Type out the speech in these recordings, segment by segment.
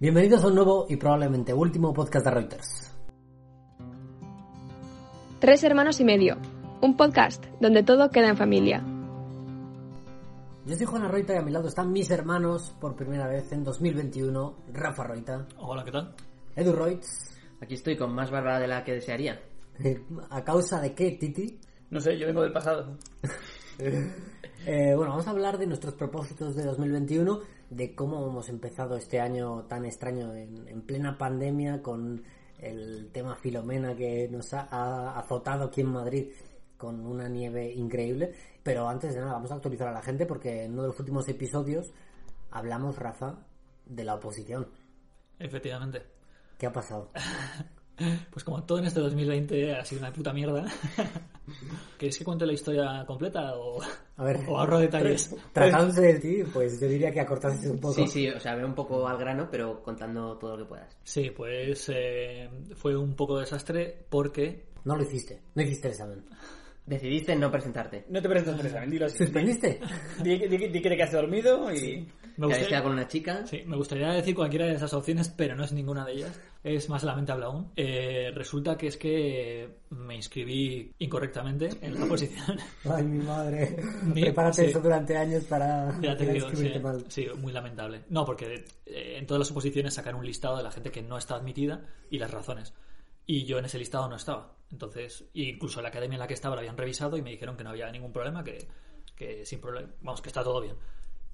Bienvenidos a un nuevo y probablemente último podcast de Reuters. Tres hermanos y medio, un podcast donde todo queda en familia. Yo soy Juana Roita y a mi lado están mis hermanos por primera vez en 2021, Rafa Roita, Hola, ¿qué tal? Edu Roitz. Aquí estoy con más barba de la que desearía. ¿A causa de qué, Titi? No sé, yo vengo del pasado. Eh, bueno, vamos a hablar de nuestros propósitos de 2021, de cómo hemos empezado este año tan extraño en, en plena pandemia con el tema Filomena que nos ha, ha azotado aquí en Madrid con una nieve increíble. Pero antes de nada, vamos a actualizar a la gente porque en uno de los últimos episodios hablamos, Rafa, de la oposición. Efectivamente. ¿Qué ha pasado? Pues como todo en este 2020 ha sido una puta mierda. ¿Queréis que cuente la historia completa o, A ver, o ahorro detalles? tratándose de ti, pues yo diría que acortases un poco. Sí, sí, o sea, ve un poco al grano, pero contando todo lo que puedas. Sí, pues eh, fue un poco desastre porque... No lo hiciste, no hiciste el examen. Decidiste no presentarte. No te presentas el examen, dilo así. ¿Suspendiste? Di, di- di que te quedaste dormido y... Me Te habías gustaría, con una chica. sí, me gustaría decir cualquiera de esas opciones, pero no es ninguna de ellas. Es más lamentable aún. Eh, resulta que es que me inscribí incorrectamente en la posición. Ay, mi madre. Prepárate sí. eso durante años para, Ya te para digo, sí, mal. sí, muy lamentable. No, porque eh, en todas las oposiciones sacan un listado de la gente que no está admitida y las razones. Y yo en ese listado no estaba. Entonces, incluso la academia en la que estaba la habían revisado y me dijeron que no había ningún problema, que, que sin problema, vamos, que está todo bien.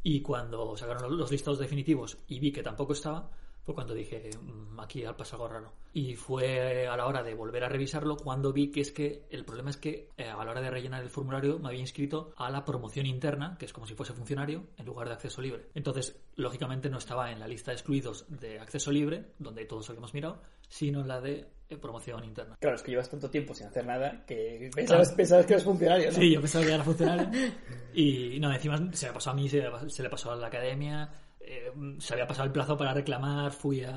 Y cuando sacaron los listados definitivos y vi que tampoco estaba, fue cuando dije, "Mm, aquí al pasa algo raro. Y fue a la hora de volver a revisarlo cuando vi que es que el problema es que eh, a la hora de rellenar el formulario me había inscrito a la promoción interna, que es como si fuese funcionario, en lugar de acceso libre. Entonces, lógicamente no estaba en la lista de excluidos de acceso libre, donde todos habíamos mirado, sino en la de eh, promoción interna. Claro, es que llevas tanto tiempo sin hacer nada que pensabas, pensabas que eras funcionario, ¿no? Sí, yo pensaba que era funcionario. Y no, encima se me pasó a mí, le, se le pasó a la academia. Eh, se había pasado el plazo para reclamar. Fui a,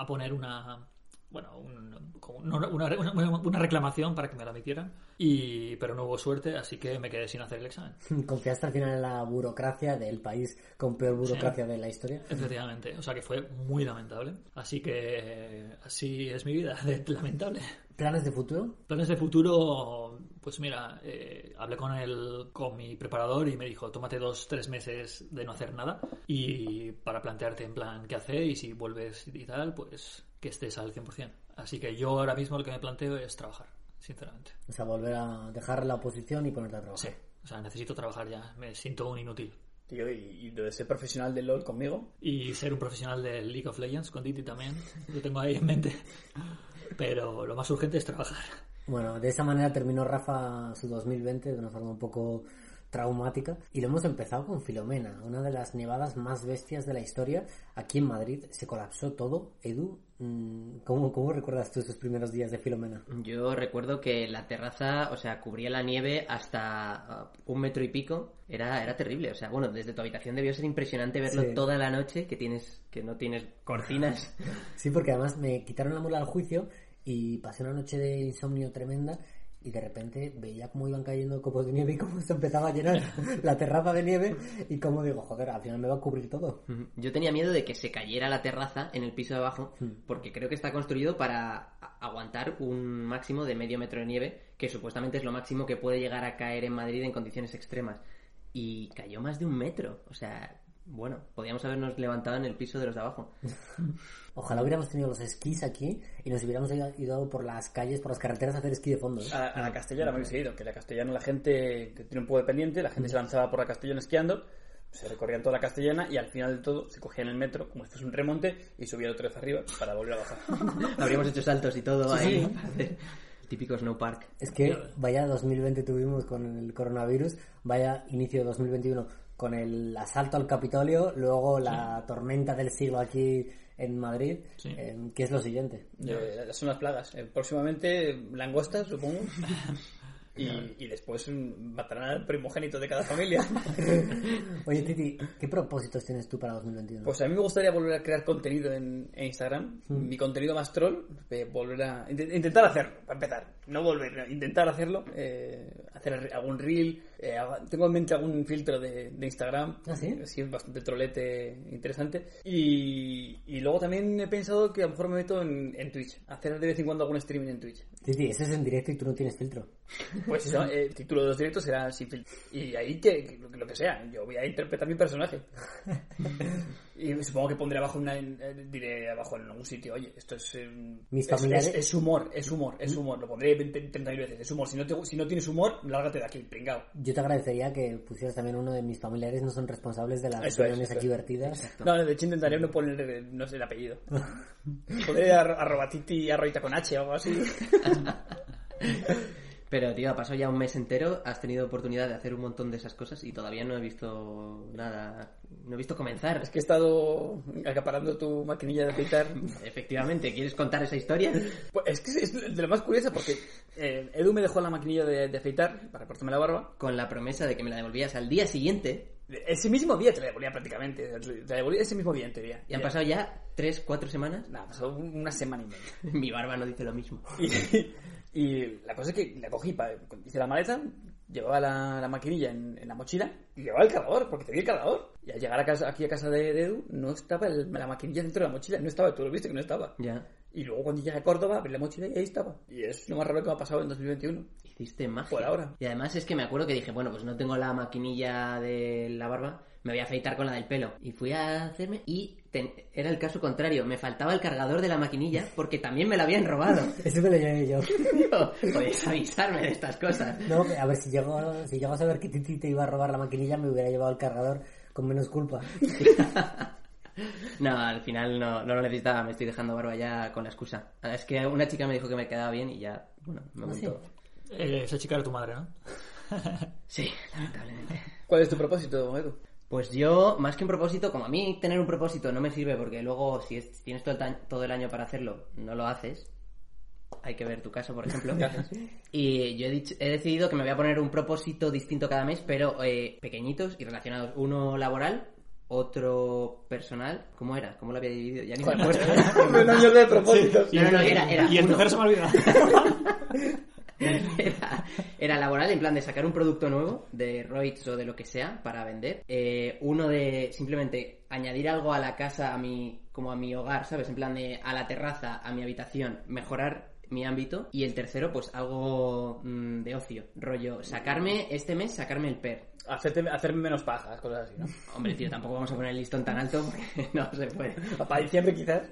a poner una. Bueno, un- una, una- una reclamación para que me la admitieran. Y, pero no hubo suerte, así que me quedé sin hacer el examen. Confiaste al final en la burocracia del país con peor burocracia de la historia. Efectivamente, o sea que fue muy lamentable. Así que así es mi vida, de- lamentable. ¿Planes de futuro? Planes de futuro, pues mira, eh, hablé con el, con mi preparador y me dijo, tómate dos, tres meses de no hacer nada y para plantearte en plan qué hacer y si vuelves y tal, pues que estés al 100%. Así que yo ahora mismo lo que me planteo es trabajar, sinceramente. O sea, volver a dejar la oposición y ponerte a trabajar. Sí, o sea, necesito trabajar ya, me siento un inútil. Tío, y, de ser profesional del LOL conmigo. Y ser un profesional de League of Legends con Titi también, lo tengo ahí en mente. Pero lo más urgente es trabajar. Bueno, de esa manera terminó Rafa su 2020 de una forma un poco traumática y lo hemos empezado con Filomena, una de las nevadas más bestias de la historia. Aquí en Madrid se colapsó todo. Edu, ¿cómo, cómo recuerdas tú esos primeros días de Filomena? Yo recuerdo que la terraza, o sea, cubría la nieve hasta uh, un metro y pico. Era, era terrible. O sea, bueno, desde tu habitación debió ser impresionante verlo Sí. toda la noche, que tienes, que no tienes cortinas. Sí, porque además me quitaron la mula al juicio y pasé una noche de insomnio tremenda y de repente veía cómo iban cayendo copos de nieve y cómo se empezaba a llenar la terraza de nieve y cómo digo, joder, al final me va a cubrir todo. Yo tenía miedo de que se cayera la terraza en el piso de abajo, porque creo que está construido para aguantar un máximo de medio metro de nieve, que supuestamente es lo máximo que puede llegar a caer en Madrid en condiciones extremas. Y cayó más de un metro. O sea, bueno, podíamos habernos levantado en el piso de los de abajo. Ojalá hubiéramos tenido los esquís aquí y nos hubiéramos ido- por las calles, por las carreteras a hacer esquí de fondo. ¿eh? A, a la castellana me hubiese ido, que la castellana la gente que tiene un poco de pendiente, la gente se lanzaba por la castellana esquiando, se recorrían toda la castellana y al final de todo se cogían el metro como si fuese un remonte y subían otra vez arriba para volver a bajar. Habríamos hecho saltos y todo ahí. Típico snow park. Es que vaya 2020 tuvimos con el coronavirus, vaya inicio de 2021 con el asalto al Capitolio, luego la tormenta del siglo aquí en Madrid, Sí. eh, ¿qué es lo siguiente? Eh, son las plagas. Eh, próximamente langostas, supongo. Y, y después matarán al primogénito de cada familia. Oye, Titi, ¿qué propósitos tienes tú para 2021? Pues a mí me gustaría volver a crear contenido en, en Instagram. Mm. Mi contenido más troll. eh, volver a. int- intentar hacerlo, para empezar. No volver, intentar hacerlo. eh, hacer algún reel. eh, tengo en mente algún filtro de, de Instagram. ¿Ah, sí? Sí, es bastante trolete interesante. Y, y luego también he pensado que a lo mejor me meto en, en Twitch. Hacer de vez en cuando algún streaming en Twitch. Titi, eso es en directo y tú no tienes filtro. Pues eso, eh, el título de los directos será sin filtro. Y ahí que- lo que sea, yo voy a interpretar mi personaje. Y supongo que pondré abajo una, eh, diré abajo en algún sitio, oye, esto es, eh, Mis es, familiares- es- es humor, es humor, es humor. Lo pondré 20, 30 mil veces, es humor. Si no, te- si no tienes humor, lárgate de aquí, pringao. Yo te agradecería que pusieras también uno de mis familiares no son responsables de las Eso es, opiniones eso aquí vertidas. No, de hecho intentaré no poner, eh, no sé, el apellido. Pondré ar- arroba titi arroita con H o algo así. Pero, tío, ha pasado ya un mes entero, has tenido oportunidad de hacer un montón de esas cosas y todavía no he visto nada, no he visto comenzar. Es que he estado acaparando tu maquinilla de afeitar Efectivamente, ¿quieres contar esa historia? Pues es que es de lo más curioso porque eh, Edu me dejó la maquinilla de, de afeitar para cortarme la barba. Con la promesa de que me la devolvías al día siguiente Ese mismo día te la devolvía prácticamente. Te la devolví ese mismo día en teoría. y han pasado ya tres, cuatro semanas. Nada, pasó una semana y media. Mi barba no dice lo mismo. Y, y la cosa es que la cogí, para, hice la maleta, llevaba la, la maquinilla en, en la mochila y llevaba el cargador, porque tenía el cargador. Y al llegar a casa, aquí a casa de, de Edu, no estaba el- la maquinilla dentro de la mochila, no estaba, tú lo viste que no estaba. Ya, Y luego cuando llegué a Córdoba, abrí la mochila y ahí estaba. Y es lo más raro que me ha pasado en 2021. hiciste magia. Por ahora. Y además es que me acuerdo que dije, bueno, pues no tengo la maquinilla de la barba, me voy a afeitar con la del pelo. Y fui a hacerme y ten- era el caso contrario, me faltaba el cargador de la maquinilla porque también me la habían robado. Eso me lo llevé yo. Podéis avisarme de estas cosas. No, a ver, si llego, si llego a saber que Titi te iba a robar la maquinilla, me hubiera llevado el cargador con menos culpa. No, al final no, no lo necesitaba, me estoy dejando barba ya con la excusa. Es que una chica me dijo que me quedaba bien y ya, bueno, me ¿Ah. Eh, esa chica era tu madre, ¿no? Sí, lamentablemente. ¿Cuál es tu propósito, Edu? Pues yo, más que un propósito, como a mí tener un propósito no me sirve porque luego si es- tienes todo el, ta- todo el año para hacerlo, no lo haces. Hay que ver tu caso, por ejemplo. y yo he, dicho- he decidido que me voy a poner un propósito distinto cada mes, pero eh, pequeñitos y relacionados. Uno laboral, otro personal. ¿Cómo era? ¿Cómo lo había dividido? Ya ni me acuerdo. Un año de propósitos. No, no, no, era, era y el tercero se me olvida. era, laboral, en plan de sacar un producto nuevo, de Roids o de lo que sea, para vender. Eh, uno de simplemente añadir algo a la casa, a mi, como a mi hogar, ¿sabes? En plan de a la terraza, a mi habitación, mejorar mi ámbito. Y el tercero, pues algo mm, de ocio, rollo, sacarme este mes, sacarme el PER. Hacerte, hacerme menos pajas, cosas así, ¿no? Hombre, tío, tampoco vamos a poner el listón tan alto porque no se puede. Para diciembre quizás.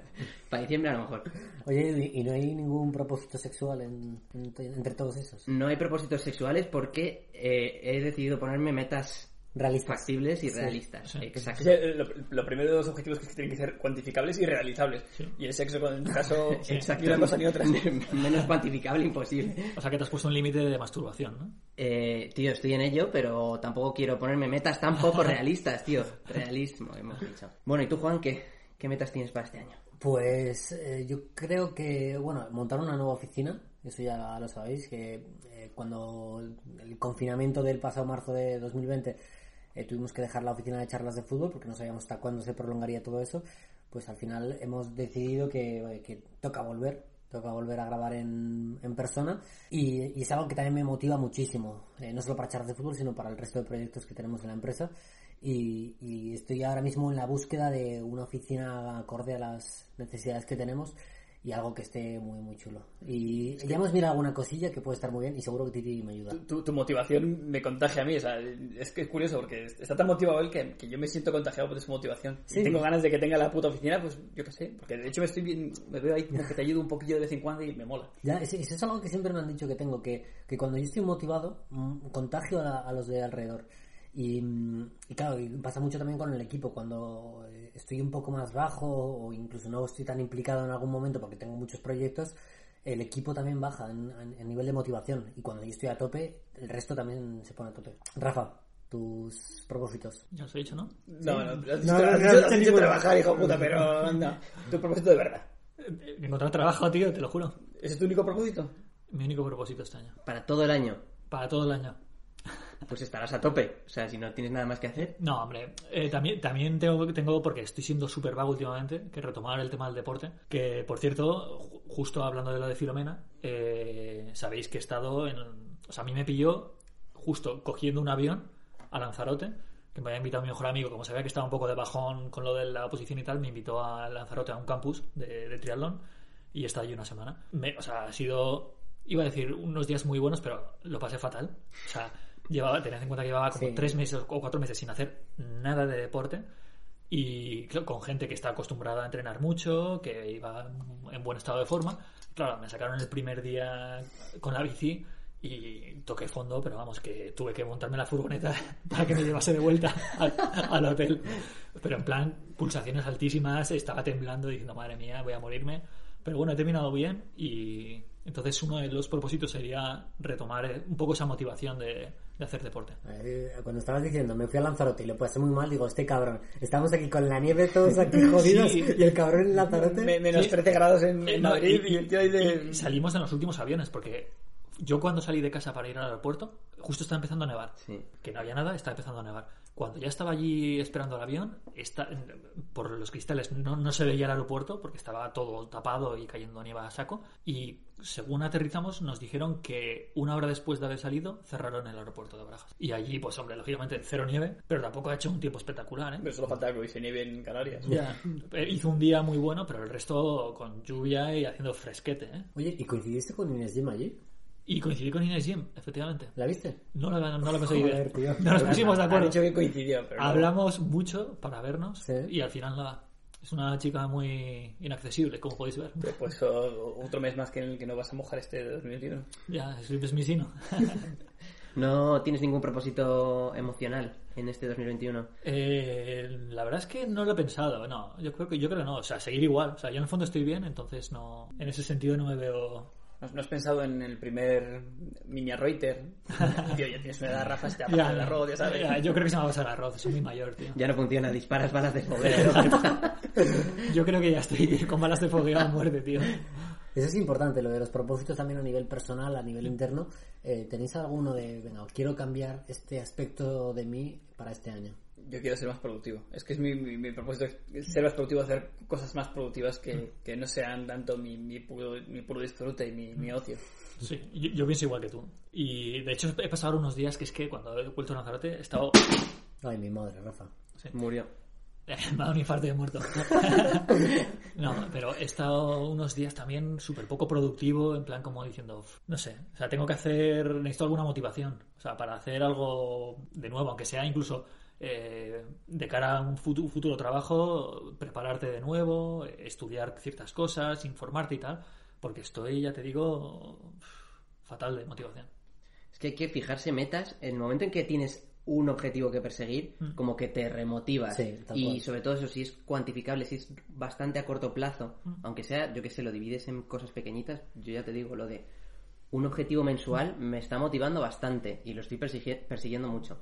Para diciembre a lo mejor. Oye, ¿y no hay ningún propósito sexual en- en- entre todos esos? No hay propósitos sexuales porque eh, he decidido ponerme metas Realistas. factibles y realistas. Exacto. Sí, lo, lo primero de los objetivos es que tienen que ser cuantificables y realizables. Y el sexo, en tu caso, Exacto. ni una cosa ni otra. Menos cuantificable imposible. O sea que te has puesto un límite de masturbación, ¿no? Eh, tío, estoy en ello, pero tampoco quiero ponerme metas tan poco realistas, tío. Realismo, hemos dicho. Bueno, ¿y tú, Juan, qué, qué metas tienes para este año? Pues eh, yo creo que, bueno, montar una nueva oficina, eso ya lo sabéis, que eh, cuando el confinamiento del pasado marzo de 2020 eh, tuvimos que dejar la oficina de charlas de fútbol porque no sabíamos hasta cuándo se prolongaría todo eso, pues al final hemos decidido que, eh, que toca volver, toca volver a grabar en, en persona. Y, y es algo que también me motiva muchísimo, eh, no solo para charlas de fútbol, sino para el resto de proyectos que tenemos en la empresa. Y, y estoy ahora mismo en la búsqueda de una oficina acorde a las necesidades que tenemos y algo que esté muy muy chulo. Y ya hemos mirado alguna cosilla que puede estar muy bien y seguro que Titi me ayuda. Tu, tu motivación me contagia a mí. O sea, es que es curioso porque está tan motivado él que, que yo me siento contagiado por su motivación. Sí. Y tengo ganas de que tenga la puta oficina, pues yo qué sé. Porque de hecho me estoy bien, me veo ahí como que te ayudo un poquillo de vez en cuando y me mola. Ya, eso, es algo que siempre me han dicho que tengo, que, que cuando yo estoy motivado, mm, contagio a, a los de alrededor. Y, y claro, y pasa mucho también con el equipo, cuando eh, estoy un poco más bajo o incluso no estoy tan implicado en algún momento porque tengo muchos proyectos, el equipo también baja en, en- en nivel de motivación. Y cuando yo estoy a tope, el resto también se pone a tope. Rafa, tus propósitos. Ya os he dicho, ¿no? No, no, has No, dicho- no, has no, no, has dicho trabajar, hijo puta, pero no. Tu propósito de verdad. Eh, Encontrar trabajo, tío, te lo juro. ¿Ese es tu único propósito? Mi único propósito este año. Para todo el año, Para todo el año. Pues estarás a tope. O sea, si no tienes nada más que hacer. No, hombre, eh, también, también tengo, tengo, porque estoy siendo súper vago últimamente, que retomar el tema del deporte. Que, por cierto, ju- justo hablando de lo de Filomena, eh, sabéis que he estado en... O sea, a mí me pilló justo cogiendo un avión a Lanzarote, que me había invitado mi mejor amigo, como sabía que estaba un poco de bajón con lo de la oposición y tal, me invitó a Lanzarote, a un campus de, de triatlón, y he estado allí una semana. Me- o sea, ha sido, iba a decir, unos días muy buenos, pero lo pasé fatal. O sea, llevaba, tened en cuenta que llevaba como Sí. tres meses o cuatro meses sin hacer nada de deporte y claro, con gente que está acostumbrada a entrenar mucho, que iba en buen estado de forma. Claro, me sacaron el primer día con la bici y toqué fondo, pero vamos, que tuve que montarme la furgoneta para que me llevase de vuelta al, al hotel. Pero en plan, pulsaciones altísimas, estaba temblando diciendo, madre mía, voy a morirme. Pero bueno, he terminado bien y entonces uno de los propósitos sería retomar eh, un poco esa motivación de, de hacer deporte. Eh, Cuando estabas diciendo, me fui a Lanzarote y le pasé muy mal, digo, este cabrón, estamos aquí con la nieve todos aquí jodidos Sí. y el cabrón en Lanzarote... Me- menos Sí. 13 grados en, en No, Madrid y, el tío ahí de... y salimos en los últimos aviones porque yo cuando salí de casa para ir al aeropuerto justo estaba empezando a nevar Sí. que no había nada estaba empezando a nevar cuando ya estaba allí esperando el avión está, por los cristales no, no se veía el aeropuerto porque estaba todo tapado y cayendo nieve a saco y según aterrizamos nos dijeron que una hora después de haber salido cerraron el aeropuerto de Barajas y allí pues hombre lógicamente cero nieve pero tampoco ha hecho un tiempo espectacular ¿eh? Pero solo faltaba que hubiese nieve en Canarias. Ya, eh, hizo un día muy bueno pero el resto con lluvia y haciendo fresquete ¿eh? Oye, ¿y coincidiste con Inés Jim allí? Y coincidí con Inés Jim, efectivamente. ¿La viste? No la, no la conseguí ver. tío. No nos pusimos de acuerdo. dicho que coincidió, pero no. Hablamos mucho para vernos Sí. y al final nada. Es una chica muy inaccesible, como podéis ver. Pues otro mes más que en el que no vas a mojar este 2021. Ya, es mi sino. ¿No tienes ningún propósito emocional en este 2021? Eh, la verdad es que no lo he pensado, no. Yo creo que yo creo que no. O sea, seguir igual. O sea, yo en el fondo estoy bien, entonces no. En ese sentido no me veo. ¿No has- ¿No has pensado en el primer mini Reuter? Tío, ya tienes una edad, Rafa, se te va a Ya, pasar el arroz, ya sabes. ya, yo creo que se me va a pasar el arroz, soy muy mayor, tío. Ya no funciona, disparas balas de fogueo. Yo creo que ya estoy con balas de fogueo a muerte, tío. Eso es importante, lo de los propósitos también a nivel personal, a nivel interno. Eh, ¿Tenéis alguno de, venga, quiero cambiar este aspecto de mí para este año? Yo quiero ser más productivo. Es que es mi, mi, mi propósito, ser más productivo, hacer cosas más productivas que, que no sean tanto mi, mi, puro, mi puro disfrute y mi, mi ocio. Sí, yo, yo pienso igual que tú. Y de hecho he pasado unos días que es que cuando he vuelto a Lanzarote he estado... Ay, mi madre, Rafa. Murió. me ha dado un infarto y he muerto. no, pero he estado unos días también súper poco productivo, en plan como diciendo, "Uf, no sé, o sea, tengo que hacer, necesito alguna motivación, o sea, para hacer algo de nuevo, aunque sea incluso eh, de cara a un futuro, futuro trabajo, prepararte de nuevo, estudiar ciertas cosas, informarte y tal, porque estoy, ya te digo, fatal de motivación. Es que hay que fijarse metas. En el momento en que tienes un objetivo que perseguir, como que te remotivas. Sí, y cual. sobre todo eso, si es cuantificable, si es bastante a corto plazo, aunque sea, yo que sé, lo divides en cosas pequeñitas, yo ya te digo, lo de un objetivo mensual me está motivando bastante y lo estoy persiguiendo mucho.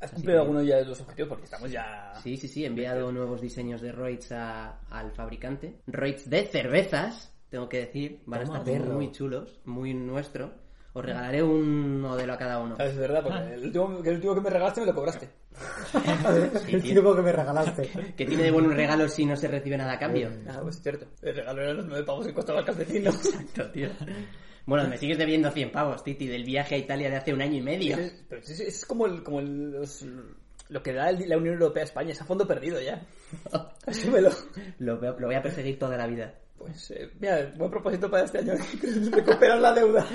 ¿Has cumplido alguno ya de los objetivos? Porque estamos ya... Sí, sí, sí, he enviado nuevos diseños de Roids a- al fabricante. Roids de cervezas, tengo que decir, van a Toma, estar perro. muy chulos, muy nuestro. Os regalaré un modelo a cada uno. ¿Sabes? Es verdad, porque el último, el último que me regalaste me lo cobraste. el tipo que me regalaste. Que tiene de bueno un regalo si no se recibe nada a cambio. Ah, pues es cierto. El regalo era los nueve pavos que costaba el calcetín, ¿no? Exacto, tío. Bueno, me sigues debiendo 100 pavos, Titi, del viaje a Italia de hace un año y medio. Es- Pero es, es como, el, como el- los- lo que da la Unión Europea a España. Es a fondo perdido ya. Asúmelo. Lo, voy a perseguir toda la vida. Pues, eh, mira, buen propósito para este año. Recuperar la deuda.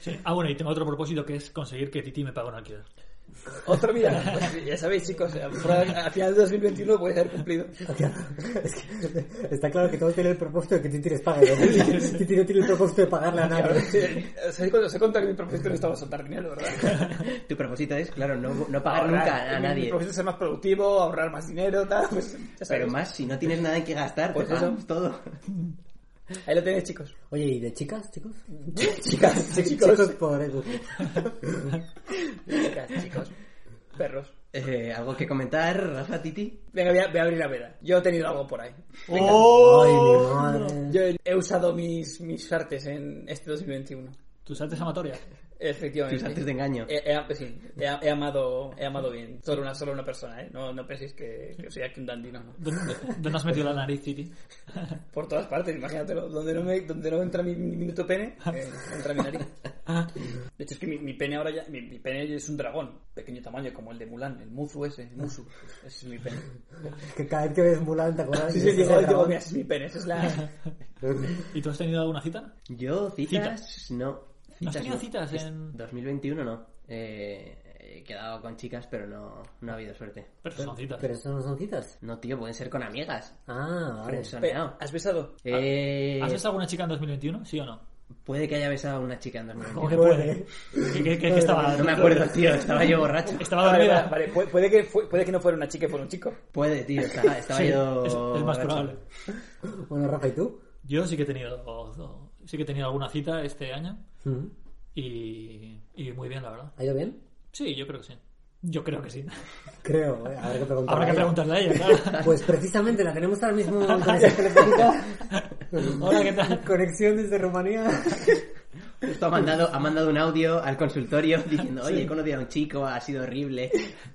Sí. Ah, bueno, y tengo otro propósito que es conseguir que Titi me pague un alquiler. Otro, mira, pues, ya sabéis, chicos, a a, a final de 2021 puede ser cumplido. Es que está claro que todos tienen el propósito de que les pague. ¿no? Titi no tiene el propósito de pagarle a nadie. Sí, he os he contado que mi propósito no estaba soltar dinero, ¿verdad? Tu propósito es, claro, no, no pagar Ahorrar. nunca a Mi- Mi nadie. propósito es ser más productivo, ahorrar más dinero, tal, pues. Pero más, si no tienes nada en que gastar, Pues te eso. todo. Ahí lo tenéis, chicos. Oye, ¿y de chicas, chicos? Chicas, chicos. Chicos por eso. Chicas, chicos. Perros. Eh, ¿Algo que comentar, Rafa Titi? Venga, voy a, voy a abrir la veda. Yo he tenido algo por ahí. ¡Oh! Ay, mi madre. Yo he, he usado mis, mis artes en este 2021. Tus artes amatorias. Efectivamente. Tus artes de engaño. He, he- sí, he, he amado, he amado bien. Solo una, solo una persona, ¿eh? No, no penséis que, que soy aquí un dandy, no. ¿Dónde, dónde has metido la nariz, Titi? Por todas partes, imagínatelo. Donde no, me, donde no entra mi, mi minuto pene, eh, entra mi nariz. De hecho, es que mi, mi pene ahora ya. Mi, mi pene es un dragón, pequeño tamaño, como el de Mulan, el Muzu ese, el Musu. Ese es mi pene. Que cada vez que ves Mulan, ¿te acuerdas? Sí, sí, ese digo, digo, dragón? mira, ese es mi pene, esa es la. ¿Y tú has tenido alguna cita? Yo, citas, no. ¿No has tenido citas en...? 2021 no. Eh, he quedado con chicas, pero no, no ha habido suerte. Pero son citas. Pero eso no son citas. No, tío, pueden ser con amigas. Ah, vale. Frenzoneado. ¿Has besado? Eh, ¿Has besado alguna chica en 2021? ¿Sí o no? puede que haya besado a una chica en ¿Cómo 2021. que puede? ¿Qué, qué- qué- qué estaba...? No me acuerdo, tío, estaba yo borracho. ¿Estaba dormida? vale, vale. Puede, puede que, fue- puede que no fuera una chica y fuera un chico. Puede, tío, estaba, estaba Sí, yo es, es más borracho. probable. Bueno, Rafa, ¿y tú? Yo sí que he tenido... Sí que he tenido alguna cita este año. Mm. Y, y muy bien, la verdad. ¿Ha ido bien? Sí, yo creo que sí. Yo creo que sí. Creo, ¿eh? habrá que preguntarle. Habrá que preguntarle a ella, claro. Pues precisamente la tenemos ahora mismo en conexión telefónica. Hola, ¿qué tal? Conexión desde Rumanía. Justo ha mandado, ha mandado un audio al consultorio diciendo, oye, he conocido a un chico, ha sido horrible.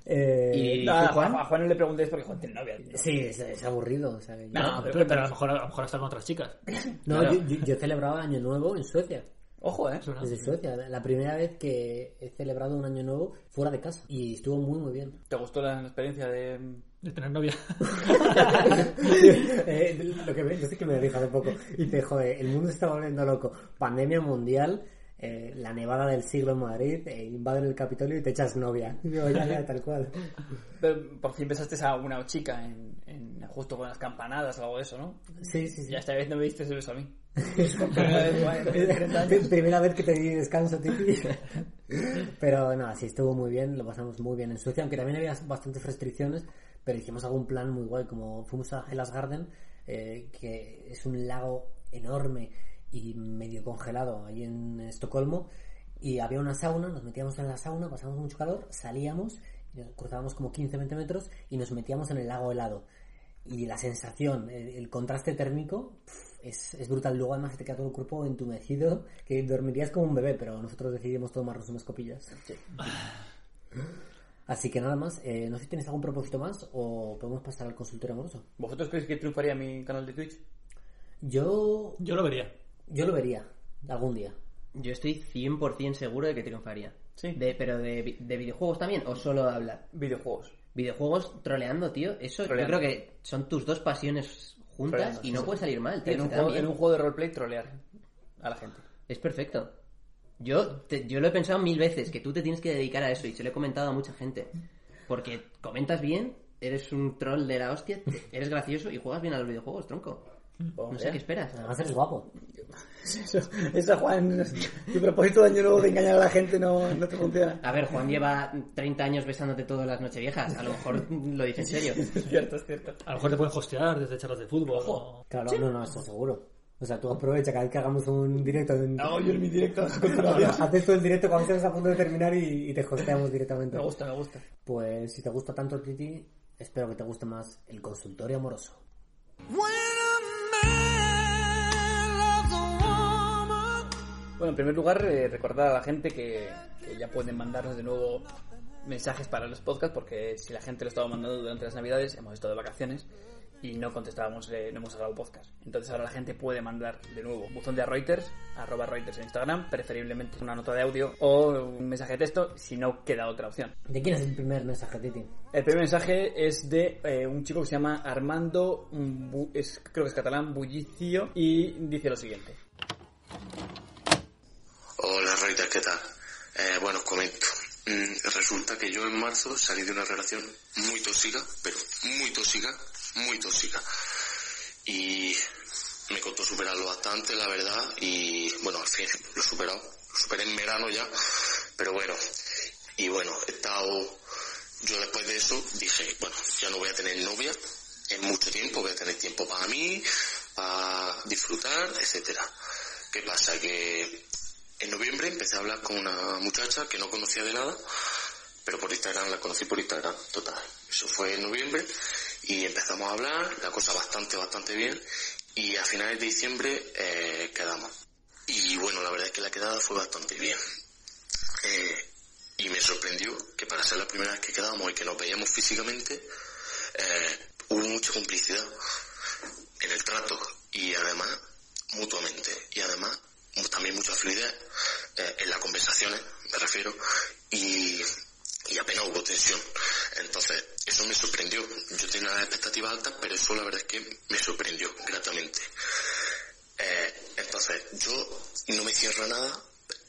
Eh, Y- Nada, Juan? A Juan no le preguntéis porque Juan tiene novia. tío. Sí, es, es aburrido. O sea, yo- No, Pero, a, lo mejor, a lo mejor está con otras chicas. No, Claro. yo, yo, yo celebraba Año Nuevo en Suecia. Ojo, ¿eh? Es verdad. Desde Suecia. La primera vez que he celebrado un Año Nuevo fuera de casa. Y estuvo muy, muy bien. ¿Te gustó la experiencia de...? De tener novia. Eh, lo que me, yo sé que me lo dijo hace poco. Y te joder, el mundo se está volviendo loco. Pandemia mundial, eh, la nevada del siglo en Madrid, eh, invaden el Capitolio y te echas novia. Y digo, ya, ya, tal cual. Pero por fin besaste a una chica en, en- justo con las campanadas o algo de eso, ¿no? Sí, sí, sí. Ya esta vez no me diste ese beso a mí. Primera vez, Juan, en 30 años. Primera vez que te di descanso, Titi. Pero nada, sí, estuvo muy bien, lo pasamos muy bien en Suecia, aunque también había bastantes restricciones, pero hicimos algún plan muy guay, como fuimos a Hellas Garden, eh, que es un lago enorme y medio congelado ahí en Estocolmo, y había una sauna, nos metíamos en la sauna, pasamos mucho calor, salíamos, cruzábamos como 15-20 metros y nos metíamos en el lago helado. Y la sensación, el, el contraste térmico es, es brutal. Luego además te queda todo el cuerpo entumecido, que dormirías como un bebé, pero nosotros decidimos tomarnos unas copillas. Así que nada más, eh, no sé si tienes algún propósito más o podemos pasar al consultorio amoroso. ¿Vosotros creéis que triunfaría mi canal de Twitch? Yo, Yo lo vería. yo lo vería algún día. Yo estoy 100% seguro de que triunfaría. Sí. De, ¿Pero de, de videojuegos también o solo de hablar? Videojuegos. Videojuegos troleando, tío. Eso Troleando. yo creo que son tus dos pasiones juntas Troleando, y no sí. puede salir mal. tío, En un, juego, en un juego de roleplay trolear a la gente. Es perfecto. Yo, te- yo lo he pensado mil veces, que tú te tienes que dedicar a eso y se lo he comentado a mucha gente. Porque comentas bien, eres un troll de la hostia, eres gracioso y juegas bien a los videojuegos, tronco. No sé qué esperas. Además eres guapo. Eso, eso, Juan, tu propósito de año nuevo de engañar a la gente no, no te funciona. A ver, Juan lleva 30 años besándote todas las nocheviejas. A lo mejor lo dice en serio. Es cierto, es cierto. A lo mejor te pueden hostear desde charlas de fútbol. o- Claro, no, no, eso seguro. O sea, tú aprovecha cada vez que hagamos un directo. En... Hago yo en mi directo a continuación. Haces todo el directo cuando estamos a punto de terminar y, y te hosteamos directamente. Me gusta, me gusta. Pues si te gusta tanto Titi, espero que te guste más el consultorio amoroso. Bueno, en primer lugar, eh, recordar a la gente que, que ya pueden mandarnos de nuevo mensajes para los podcasts, porque si la gente lo estaba mandando durante las navidades, hemos estado de vacaciones y no contestábamos, eh, no hemos grabado podcast. Entonces ahora la gente puede mandar de nuevo buzón de a Reuters, arroba Reuters en Instagram, preferiblemente una nota de audio o un mensaje de texto, si no queda otra opción. ¿De quién es el primer mensaje, Titi? El primer mensaje es de eh, un chico que se llama Armando, Bu- es, creo que es catalán, Bullicio, y dice lo siguiente. Hola Reuters, ¿qué tal? Eh, bueno, os comento. Mm, resulta que yo en marzo salí de una relación muy tóxica, pero muy tóxica, muy tóxica. Y me costó superarlo bastante, la verdad, y bueno, al fin lo he superado. Lo superé en verano ya, pero bueno. Y bueno, he estado... Yo después de eso dije, bueno, ya no voy a tener novia en mucho tiempo, voy a tener tiempo para mí, para disfrutar, etcétera. ¿Qué pasa? Que en noviembre empecé a hablar con una muchacha que no conocía de nada pero por Instagram, la conocí por Instagram, total. Eso fue en noviembre y empezamos a hablar, la cosa bastante, bastante bien y a finales de diciembre eh, quedamos. Y bueno, la verdad es que la quedada fue bastante bien. Eh, y me sorprendió que para ser la primera vez que quedábamos y que nos veíamos físicamente, eh, hubo mucha complicidad en el trato y además mutuamente y además también mucha fluidez eh, en las conversaciones, me refiero, y, y apenas hubo tensión. Entonces, eso me sorprendió. Yo tenía las expectativas altas, pero eso la verdad es que me sorprendió gratamente. Eh, entonces, yo no me cierro nada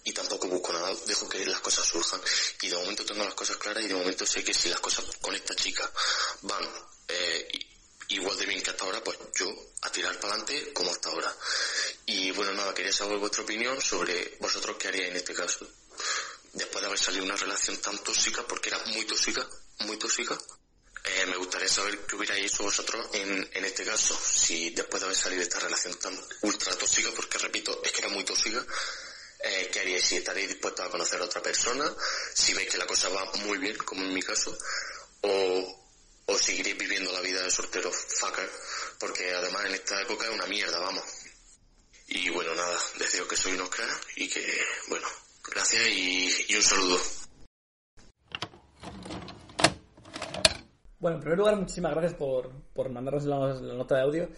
y tampoco busco nada, dejo que las cosas surjan. Y de momento tengo las cosas claras y de momento sé que si las cosas con esta chica van eh, igual de bien que hasta ahora, pues yo a tirar para adelante como hasta ahora. Y bueno, nada, quería saber vuestra opinión sobre vosotros qué haríais en este caso. Después de haber salido una relación tan tóxica, porque era muy tóxica, muy tóxica, eh, me gustaría saber qué hubierais hecho vosotros en, en este caso. Si después de haber salido esta relación tan ultra tóxica, porque repito, es que era muy tóxica, eh, ¿qué haríais? Si estaréis dispuestos a conocer a otra persona, si veis que la cosa va muy bien, como en mi caso, o, o seguiréis viviendo la vida de soltero fucker, porque además en esta época es una mierda, vamos. Y bueno, nada, deseo que soy un Oscar y que, bueno, gracias y, un saludo. Bueno, en primer lugar, muchísimas gracias por, por mandarnos la nota de audio.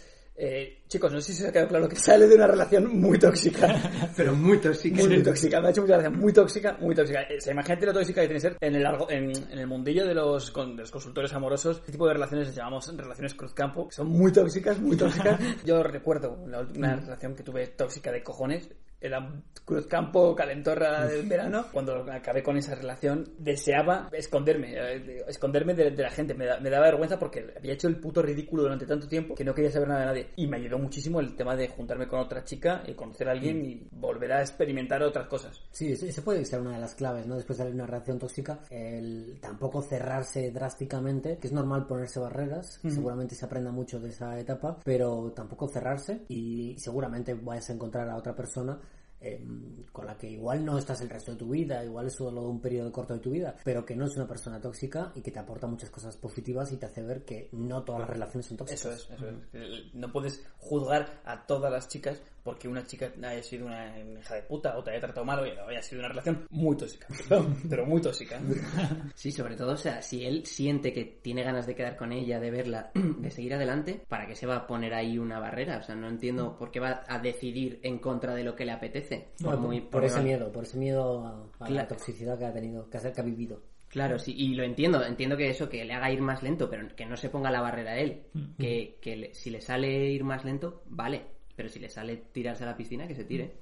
Eh, chicos, no sé si se ha quedado claro que sale de una relación muy tóxica. Pero muy tóxica. Muy, muy tóxica. Me ha hecho mucha gracia. Muy tóxica, muy tóxica. O sea, imagínate lo tóxica que tiene que ser en el, largo, en, en el mundillo de los, con- de los consultores amorosos. Este tipo de relaciones les llamamos relaciones cruzcampo. Son muy tóxicas, muy tóxicas. Yo recuerdo la última relación que tuve tóxica de cojones. Era cruzcampo, calentorra del verano. Cuando acabé con esa relación, deseaba esconderme. eh, Esconderme de, de la gente. Me, da- me daba vergüenza porque había hecho el puto ridículo durante tanto tiempo que no quería saber nada de nadie. Y me ayudó muchísimo el tema de juntarme con otra chica y conocer a alguien y volver a experimentar otras cosas. Sí, ese puede ser una de las claves, ¿no? Después de una relación tóxica, el tampoco cerrarse drásticamente, que es normal ponerse barreras, seguramente se aprenda mucho de esa etapa, pero tampoco cerrarse y seguramente vayas a encontrar a otra persona eh, con la que igual no estás el resto de tu vida, igual es solo un periodo corto de tu vida, pero que no es una persona tóxica y que te aporta muchas cosas positivas y te hace ver que no todas las relaciones son tóxicas. Eso es, eso es. No puedes juzgar a todas las chicas porque una chica haya sido una hija de puta o te haya tratado mal o haya sido una relación muy tóxica. Pero muy tóxica. Sí, sobre todo, o sea, si él siente que tiene ganas de quedar con ella, de verla, de seguir adelante, ¿para qué se va a poner ahí una barrera? O sea, no entiendo por qué va a decidir en contra de lo que le apetece. Por muy- por, por ese miedo, por ese miedo a, a la toxicidad que ha tenido, que ha, que ha vivido. Claro, sí, y lo entiendo, entiendo que eso, que le haga ir más lento, pero que no se ponga la barrera a él. Mm, Que, que le- si le sale ir más lento, vale, pero si le sale tirarse a la piscina, que se tire.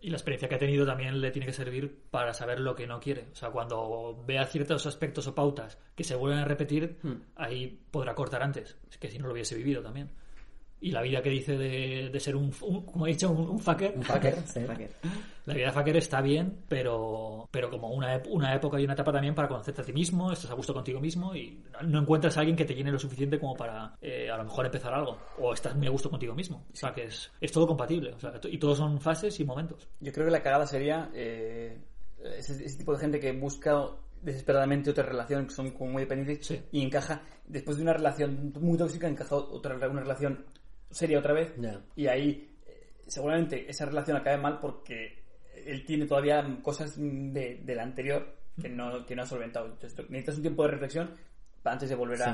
Y la experiencia que ha tenido también le tiene que servir para saber lo que no quiere. O sea, cuando vea ciertos aspectos o pautas que se vuelven a repetir, ahí podrá cortar antes. Es que si no lo hubiese vivido también. Y la vida que dice de, de ser un, un- como he dicho, un, un fucker, Un fucker, sí. La vida de fucker está bien, pero, pero como una, una época y una etapa también para conocerte a ti mismo, estás a gusto contigo mismo y no encuentras a alguien que te llene lo suficiente como para eh, a lo mejor empezar algo. O estás muy a gusto contigo mismo. O sea, que es, es todo compatible. O sea, y todos son fases y momentos. Yo creo que la cagada sería eh, ese, ese tipo de gente que busca desesperadamente otra relación que son como muy dependientes Sí. y encaja después de una relación muy tóxica encaja otra una relación seria otra vez y ahí eh, seguramente esa relación acabe mal porque él tiene todavía cosas de, de la anterior que no, que no ha solventado. Entonces necesitas un tiempo de reflexión antes de volver Sí.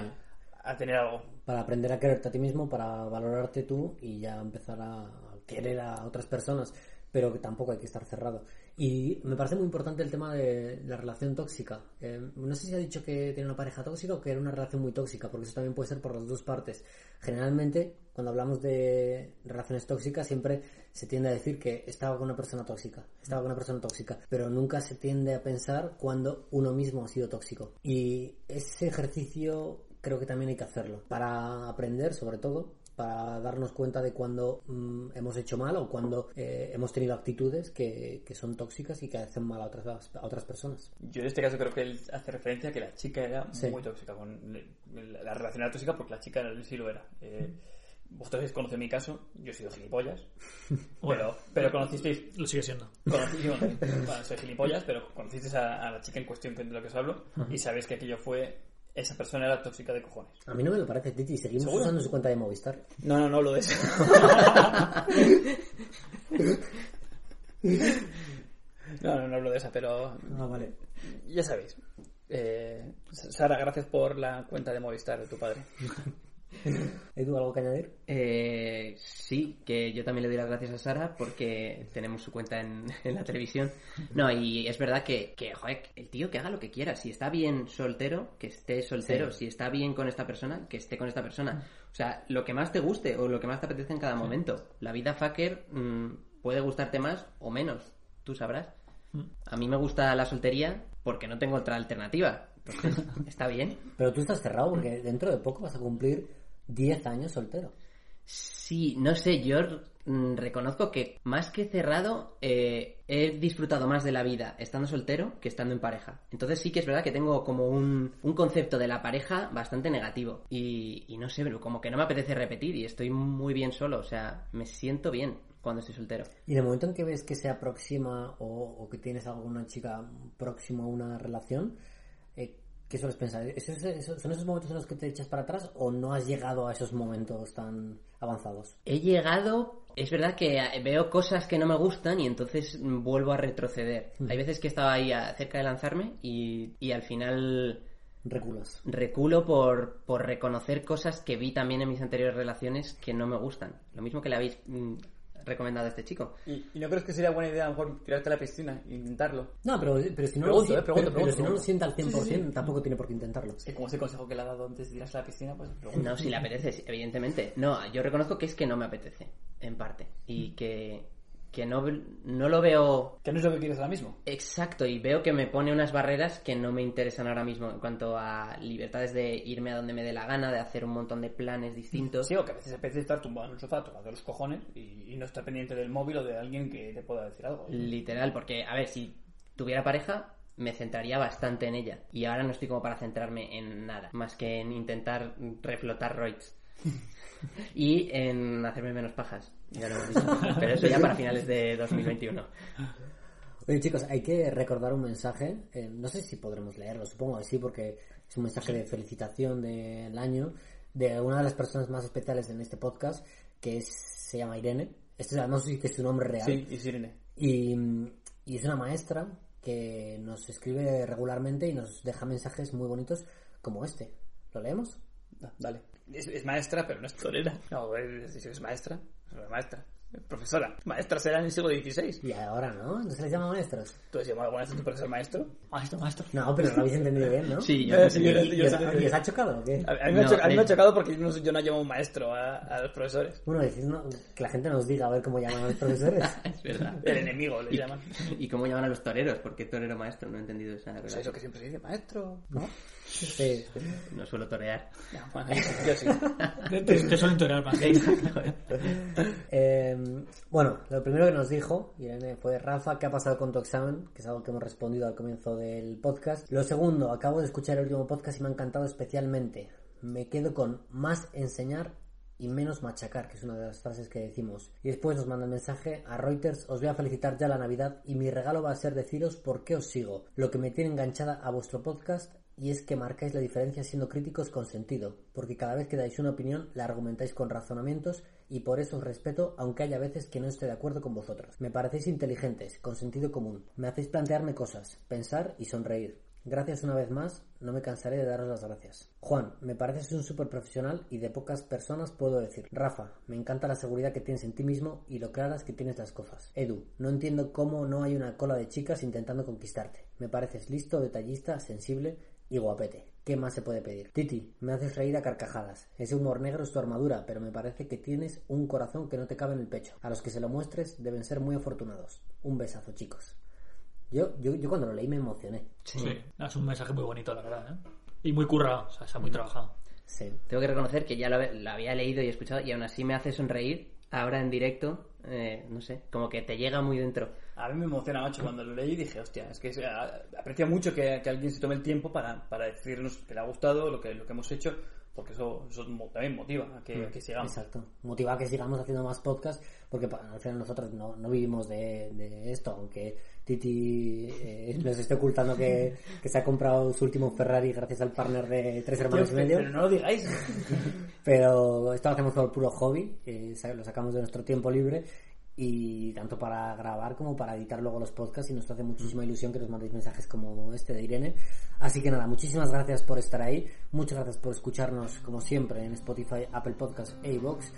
a tener algo. para aprender a quererte a ti mismo, para valorarte tú y ya empezar a querer a otras personas, pero que tampoco hay que estar cerrado. Y me parece muy importante el tema de la relación tóxica. Eh, no sé si ha dicho que tiene una pareja tóxica o que era una relación muy tóxica, porque eso también puede ser por las dos partes. Generalmente, cuando hablamos de relaciones tóxicas, siempre se tiende a decir que estaba con una persona tóxica, estaba con una persona tóxica, pero nunca se tiende a pensar cuando uno mismo ha sido tóxico. Y ese ejercicio creo que también hay que hacerlo para aprender sobre todo para darnos cuenta de cuando mm, hemos hecho mal o cuando eh, hemos tenido actitudes que, que son tóxicas y que hacen mal a otras, a otras personas. Yo en este caso creo que él hace referencia a que la chica era Sí. muy tóxica, con la relación era tóxica porque la chica sí lo era. Eh, vosotros habéis conocido mi caso, yo he sido gilipollas, Bueno, pero, pero conocisteis, Lo sigue siendo. conocisteis bueno, soy gilipollas, pero conocisteis a, a la chica en cuestión de lo que os hablo y sabéis que aquello fue, esa persona era tóxica de cojones. A mí no me lo parece, Titi. Seguimos ¿Seguro? usando su cuenta de Movistar. No, no, no hablo de eso. no, no, no hablo de esa, pero Ah, vale. ya sabéis. Eh, Sara, gracias por la cuenta de Movistar de tu padre. ¿Edu, algo que añadir? Eh, sí, que yo también le doy las gracias a Sara porque tenemos su cuenta en, en la televisión. No, y es verdad que, que, joder, el tío que haga lo que quiera. Si está bien soltero, que esté soltero. Si está bien con esta persona, que esté con esta persona. O sea, lo que más te guste o lo que más te apetece en cada momento. La vida fucker mm, puede gustarte más o menos. Tú sabrás. A mí me gusta la soltería porque no tengo otra alternativa. Está bien. Pero tú estás cerrado porque dentro de poco vas a cumplir 10 años soltero. Sí, no sé, yo mm, reconozco que más que cerrado, eh, he disfrutado más de la vida estando soltero que estando en pareja. Entonces sí que es verdad que tengo como un, un concepto de la pareja bastante negativo. Y, y no sé, pero como que no me apetece repetir y estoy muy bien solo, o sea, me siento bien cuando estoy soltero. Y en el momento en que ves que se aproxima o, o que tienes alguna chica próxima a una relación, eh, ¿qué sueles pensar? ¿Es ese- esos- ¿Son esos momentos en los que te echas para atrás o no has llegado a esos momentos tan avanzados? He llegado, es verdad que veo cosas que no me gustan y entonces vuelvo a retroceder. Hay veces que estaba ahí cerca de lanzarme y, y al final Reculas. reculo por, por reconocer cosas que vi también en mis anteriores relaciones que no me gustan. Lo mismo que le habéis mm, recomendado a este chico. ¿Y, y no crees que sería buena idea a lo mejor tirarte a la piscina e intentarlo? No, pero, pero si no, Pregunto, lo, eh, pregunto, pero- pero pregunto, si no lo sienta al 100%, Sí, sí, sí. tampoco tiene por qué intentarlo. Es que como ese consejo que le ha dado antes de tirarse a la piscina, pues pregunto. No, si le apetece, sí, evidentemente. No, yo reconozco que es que no me apetece, en parte. Y que, que no, no lo veo Que no es lo que quieres ahora mismo. Exacto, y veo que me pone unas barreras que no me interesan ahora mismo en cuanto a libertades de irme a donde me dé la gana, de hacer un montón de planes distintos. Sí, o que a veces apetece estar tumbado en el sofá tocando los cojones y, y no estar pendiente del móvil o de alguien que te pueda decir algo. Literal, porque, a ver, si tuviera pareja, me centraría bastante en ella. Y ahora no estoy como para centrarme en nada, más que en intentar reflotar roids. y en hacerme menos pajas. Ya lo hemos dicho. Pero eso ya para finales de 2021. Oye chicos, hay que recordar un mensaje, eh, no sé si podremos leerlo, supongo que sí, porque es un mensaje de felicitación del año de una de las personas más especiales en este podcast, que es, se llama Irene. Este además sí que es su nombre real. Sí, y es una maestra que nos escribe regularmente y nos deja mensajes muy bonitos como este. ¿Lo leemos? Ah, dale. Es, es maestra, pero no es torera. No, es, es, es maestra. Es maestra. Es profesora. Maestra será en el siglo XVI. Y ahora, ¿no? ¿No se les llama maestros? ¿Tú has llamado alguna vez a tu profesor maestro? Maestro, maestro. No, pero lo habéis entendido bien, ¿no? Sí, yo Eh, no sí, yo- ¿Y, y os, ha- chocado o qué? A, a mí me ha No, cho- a mí me ha eh. chocado porque yo no, yo no llamo un maestro a, a los profesores. Bueno, decid no- que la gente nos diga a ver cómo llaman a los profesores. Es verdad. El enemigo le ¿Y, llaman. ¿Y cómo llaman a los toreros? ¿Por qué torero maestro? No he entendido esa sea, relación. eso que siempre se dice, maestro. ¿No? Sí. No suelo torear. Bueno, yo sí. Suelen torear más. Eh, bueno, lo primero que nos dijo Irene fue Rafa, ¿qué ha pasado con tu examen? Que es algo que hemos respondido al comienzo del podcast. Lo segundo, acabo de escuchar el último podcast y me ha encantado especialmente. Me quedo con más enseñar y menos machacar, que es una de las frases que decimos. Y después nos manda el mensaje a Reuters, os voy a felicitar ya la Navidad y mi regalo va a ser deciros por qué os sigo, lo que me tiene enganchada a vuestro podcast y es que marcáis la diferencia siendo críticos con sentido, porque cada vez que dais una opinión la argumentáis con razonamientos y por eso os respeto aunque haya veces que no esté de acuerdo con vosotros. Me parecéis inteligentes, con sentido común, me hacéis plantearme cosas, pensar y sonreír. Gracias una vez más, no me cansaré de daros las gracias. Juan, me pareces un súper profesional y de pocas personas puedo decir. Rafa, me encanta la seguridad que tienes en ti mismo y lo claras que tienes las cosas. Edu, no entiendo cómo no hay una cola de chicas intentando conquistarte. Me pareces listo, detallista, sensible y guapete. ¿Qué más se puede pedir? Titi, me haces reír a carcajadas. Ese humor negro es tu armadura, pero me parece que tienes un corazón que no te cabe en el pecho. A los que se lo muestres deben ser muy afortunados. Un besazo, chicos. Yo, yo, yo cuando lo leí me emocioné. Sí. Es un mensaje muy bonito, la verdad. ¿eh? Y muy currado, o sea, está muy trabajado. Sí. Tengo que reconocer que ya lo, hab- lo había leído y escuchado y aún así me hace sonreír ahora en directo. eh, no sé, como que te llega muy dentro. A mí me emociona mucho cuando lo leí y dije, hostia, es que se- a- aprecia mucho que, que alguien se tome el tiempo para, para decirnos que le ha gustado lo que, lo que hemos hecho, porque eso, también motiva a que, a que sigamos. Exacto. Motiva a que sigamos haciendo más podcast, porque al final nosotros no, no vivimos de, de esto, aunque Titi eh, nos esté ocultando que, que se ha comprado su último Ferrari gracias al partner de tres hermanos y medio. Pero no lo digáis. Pero esto lo hacemos por puro hobby, eh, lo sacamos de nuestro tiempo libre y tanto para grabar como para editar luego los podcasts y nos hace muchísima ilusión que nos mandéis mensajes como este de Irene. Así que nada, muchísimas gracias por estar ahí, muchas gracias por escucharnos como siempre en Spotify, Apple Podcasts e iVoox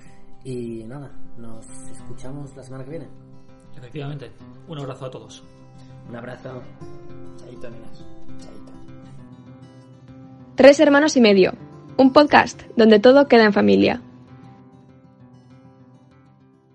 y nada, nos escuchamos la semana que viene. Efectivamente. Un abrazo a todos. Un abrazo. Chaito, nenas. Chaito. Tres hermanos y medio. Un podcast donde todo queda en familia.